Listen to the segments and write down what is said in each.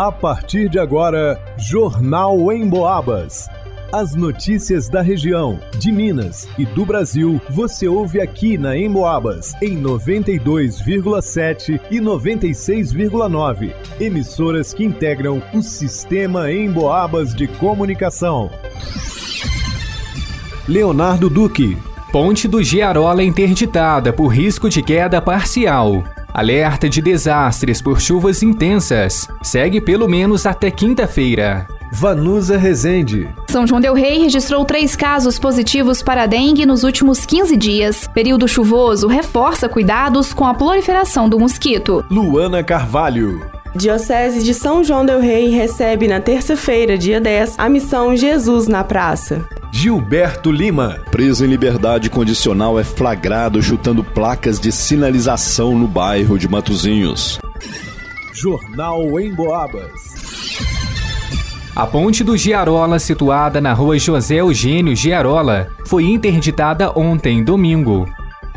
A partir de agora, Jornal em Boabas. As notícias da região, de Minas e do Brasil, você ouve aqui na Emboabas, em 92,7 e 96,9. Emissoras que integram o sistema Emboabas de comunicação. Leonardo Duque. Ponte do Giarola interditada por risco de queda parcial. Alerta de desastres por chuvas intensas. Segue pelo menos até quinta-feira. Vanusa Rezende. São João Del Rei registrou três casos positivos para dengue nos últimos 15 dias. Período chuvoso reforça cuidados com a proliferação do mosquito. Luana Carvalho. Diocese de São João Del Rei recebe na terça-feira, dia 10, a missão Jesus na Praça. Gilberto Lima. Preso em liberdade condicional é flagrado chutando placas de sinalização no bairro de Matozinhos. Jornal em Boabas. A ponte do Giarola, situada na rua José Eugênio Giarola, foi interditada ontem, domingo.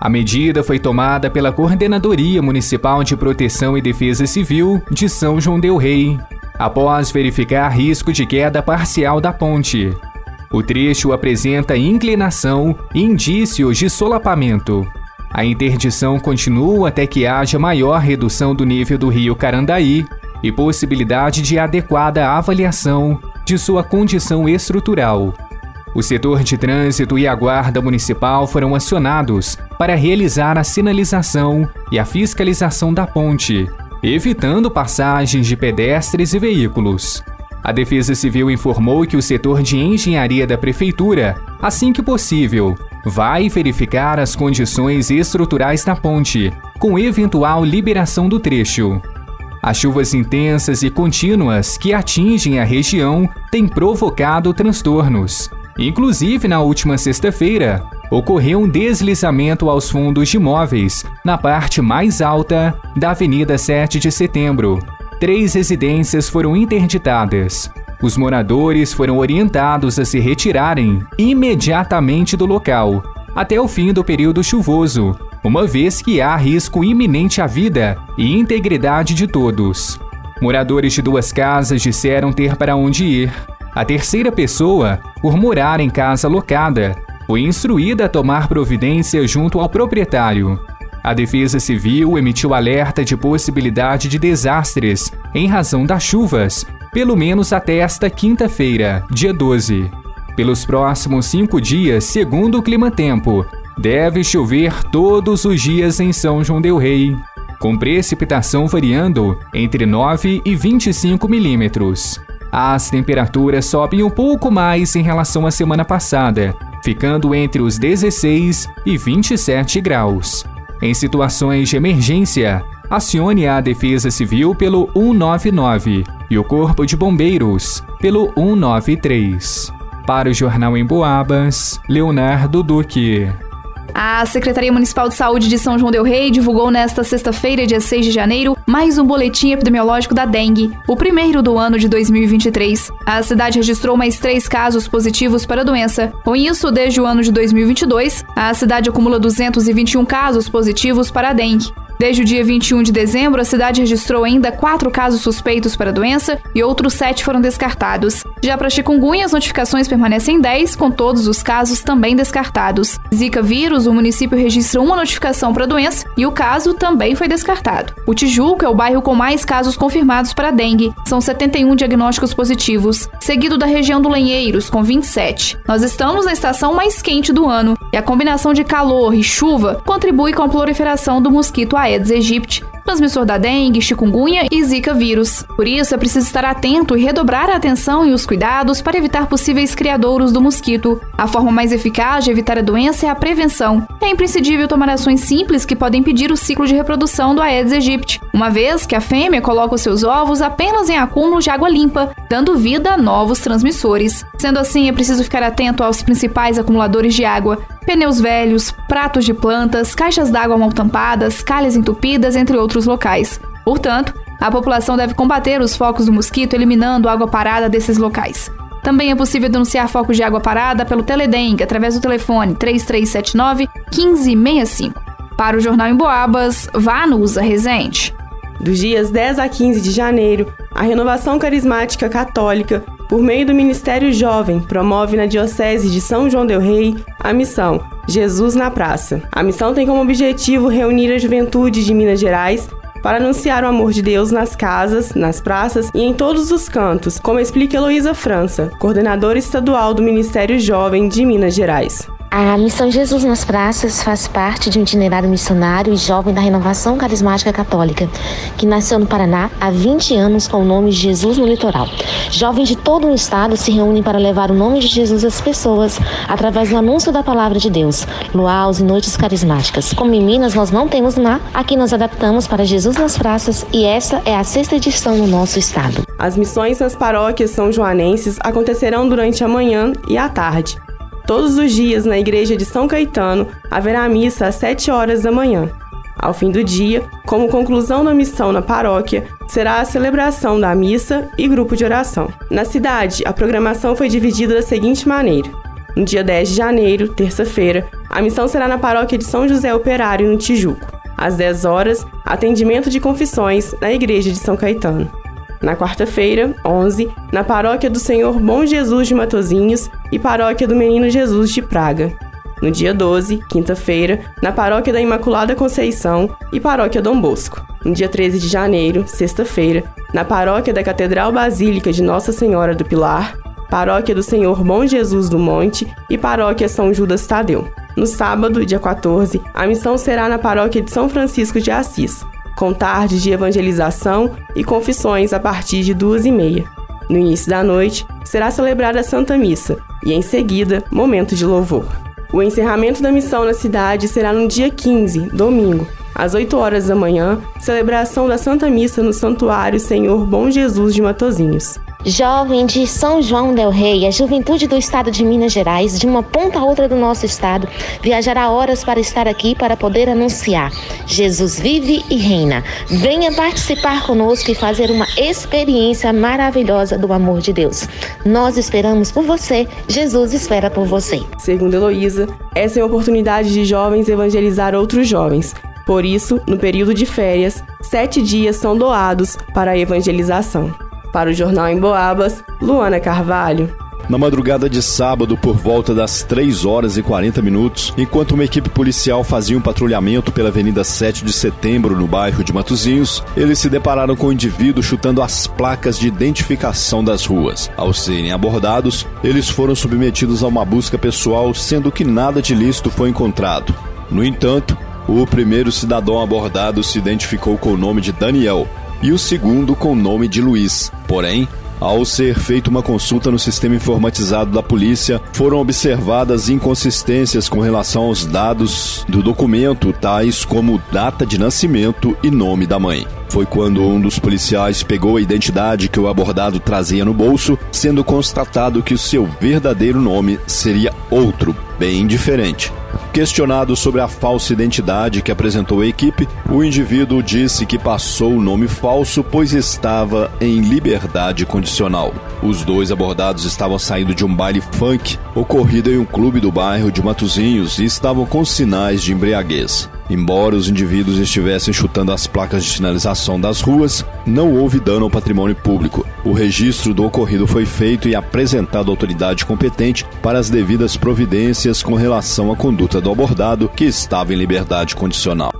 A medida foi tomada pela Coordenadoria Municipal de Proteção e Defesa Civil de São João Del Rei, após verificar risco de queda parcial da ponte. O trecho apresenta inclinação e indícios de solapamento. A interdição continua até que haja maior redução do nível do rio Carandaí e possibilidade de adequada avaliação de sua condição estrutural. O setor de trânsito e a Guarda Municipal foram acionados para realizar a sinalização e a fiscalização da ponte, evitando passagens de pedestres e veículos. A Defesa Civil informou que o setor de engenharia da Prefeitura, assim que possível, vai verificar as condições estruturais da ponte, com eventual liberação do trecho. As chuvas intensas e contínuas que atingem a região têm provocado transtornos. Inclusive, na última sexta-feira, ocorreu um deslizamento aos fundos de imóveis na parte mais alta da Avenida 7 de Setembro, três residências foram interditadas. Os moradores foram orientados a se retirarem imediatamente do local, até o fim do período chuvoso, uma vez que há risco iminente à vida e integridade de todos. Moradores de duas casas disseram ter para onde ir. A terceira pessoa, por morar em casa locada, foi instruída a tomar providência junto ao proprietário. A Defesa Civil emitiu alerta de possibilidade de desastres em razão das chuvas, pelo menos até esta quinta-feira, dia 12. Pelos próximos cinco dias, segundo o Clima Tempo, deve chover todos os dias em São João Del Rei, com precipitação variando entre 9 e 25 milímetros. As temperaturas sobem um pouco mais em relação à semana passada, ficando entre os 16 e 27 graus. Em situações de emergência, acione a Defesa Civil pelo 199 e o Corpo de Bombeiros pelo 193. Para o Jornal em Boabas, Leonardo Duque. A Secretaria Municipal de Saúde de São João Del Rei divulgou nesta sexta-feira, dia 6 de janeiro, mais um boletim epidemiológico da dengue, o primeiro do ano de 2023. A cidade registrou mais três casos positivos para a doença. Com isso, desde o ano de 2022, a cidade acumula 221 casos positivos para a dengue. Desde o dia 21 de dezembro, a cidade registrou ainda quatro casos suspeitos para a doença e outros sete foram descartados. Já para chikungunya, as notificações permanecem em 10, com todos os casos também descartados. Zika vírus, o município registra uma notificação para a doença e o caso também foi descartado. O Tijuco é o bairro com mais casos confirmados para dengue. São 71 diagnósticos positivos, seguido da região do Lenheiros, com 27. Nós estamos na estação mais quente do ano e a combinação de calor e chuva contribui com a proliferação do mosquito Aedes aegypti, transmissor da dengue, chikungunya e zika vírus. Por isso, é preciso estar atento e redobrar a atenção e os cuidados para evitar possíveis criadouros do mosquito. A forma mais eficaz de evitar a doença é a prevenção. É imprescindível tomar ações simples que podem impedir o ciclo de reprodução do Aedes aegypti, uma vez que a fêmea coloca os seus ovos apenas em acúmulos de água limpa, dando vida a novos transmissores. Sendo assim, é preciso ficar atento aos principais acumuladores de água, pneus velhos, pratos de plantas, caixas d'água mal tampadas, calhas entupidas, entre outros locais. Portanto, a população deve combater os focos do mosquito eliminando água parada desses locais. Também é possível denunciar focos de água parada pelo Teledengue através do telefone 3379 1565. Para o Jornal em Boabas, vá no Usa Resente. Dos dias 10 a 15 de janeiro, A Renovação Carismática Católica, por meio do Ministério Jovem, promove na Diocese de São João Del Rei a missão Jesus na Praça. A missão tem como objetivo reunir a juventude de Minas Gerais para anunciar o amor de Deus nas casas, nas praças e em todos os cantos, como explica Heloísa França, coordenadora estadual do Ministério Jovem de Minas Gerais. A Missão Jesus nas Praças faz parte de um itinerário missionário e jovem da Renovação Carismática Católica, que nasceu no Paraná há 20 anos com o nome Jesus no Litoral. Jovens de todo o estado se reúnem para levar o nome de Jesus às pessoas através do anúncio da palavra de Deus, luaus e noites carismáticas. Como em Minas nós não temos lá, aqui nós adaptamos para Jesus nas Praças e essa é a sexta edição no nosso estado. As missões nas paróquias são joanenses acontecerão durante a manhã e a tarde. Todos os dias, na igreja de São Caetano, haverá missa às 7 horas da manhã. Ao fim do dia, como conclusão da missão na paróquia, será a celebração da missa e grupo de oração. Na cidade, a programação foi dividida da seguinte maneira: no dia 10 de janeiro, terça-feira, a missão será na paróquia de São José Operário, no Tijuco. Às 10 horas, atendimento de confissões na igreja de São Caetano. Na quarta-feira, 11, na paróquia do Senhor Bom Jesus de Matozinhos e paróquia do Menino Jesus de Praga. No dia 12, quinta-feira, na paróquia da Imaculada Conceição e paróquia Dom Bosco. No dia 13 de janeiro, sexta-feira, na paróquia da Catedral Basílica de Nossa Senhora do Pilar, paróquia do Senhor Bom Jesus do Monte e paróquia São Judas Tadeu. No sábado, dia 14, a missão será na paróquia de São Francisco de Assis, com tardes de evangelização e confissões a partir de duas e meia. No início da noite, será celebrada a Santa Missa e, em seguida, momento de louvor. O encerramento da missão na cidade será no dia 15, domingo, às 8 horas da manhã, celebração da Santa Missa no Santuário Senhor Bom Jesus de Matozinhos. Jovem de São João del Rei, a juventude do estado de Minas Gerais, de uma ponta a outra do nosso estado, viajará horas para estar aqui para poder anunciar: Jesus vive e reina. Venha participar conosco e fazer uma experiência maravilhosa do amor de Deus. Nós esperamos por você, Jesus espera por você. Segundo Heloísa, essa é uma oportunidade de jovens evangelizar outros jovens. Por isso, no período de férias, sete dias são doados para a evangelização. Para o Jornal em Boabas, Luana Carvalho. Na madrugada de sábado, por volta das 3 horas e 40 minutos, enquanto uma equipe policial fazia um patrulhamento pela Avenida 7 de Setembro, no bairro de Matozinhos, eles se depararam com um indivíduo chutando as placas de identificação das ruas. Ao serem abordados, eles foram submetidos a uma busca pessoal, sendo que nada de lícito foi encontrado. No entanto, o primeiro cidadão abordado se identificou com o nome de Daniel e o segundo com o nome de Luiz. Porém, ao ser feita uma consulta no sistema informatizado da polícia, foram observadas inconsistências com relação aos dados do documento, tais como data de nascimento e nome da mãe. Foi quando um dos policiais pegou a identidade que o abordado trazia no bolso, sendo constatado que o seu verdadeiro nome seria outro, bem diferente. Questionado sobre a falsa identidade que apresentou a equipe, o indivíduo disse que passou o nome falso pois estava em liberdade condicional. Os dois abordados estavam saindo de um baile funk ocorrido em um clube do bairro de Matozinhos e estavam com sinais de embriaguez. Embora os indivíduos estivessem chutando as placas de sinalização das ruas, não houve dano ao patrimônio público. O registro do ocorrido foi feito e apresentado à autoridade competente para as devidas providências com relação à conduta do abordado, que estava em liberdade condicional.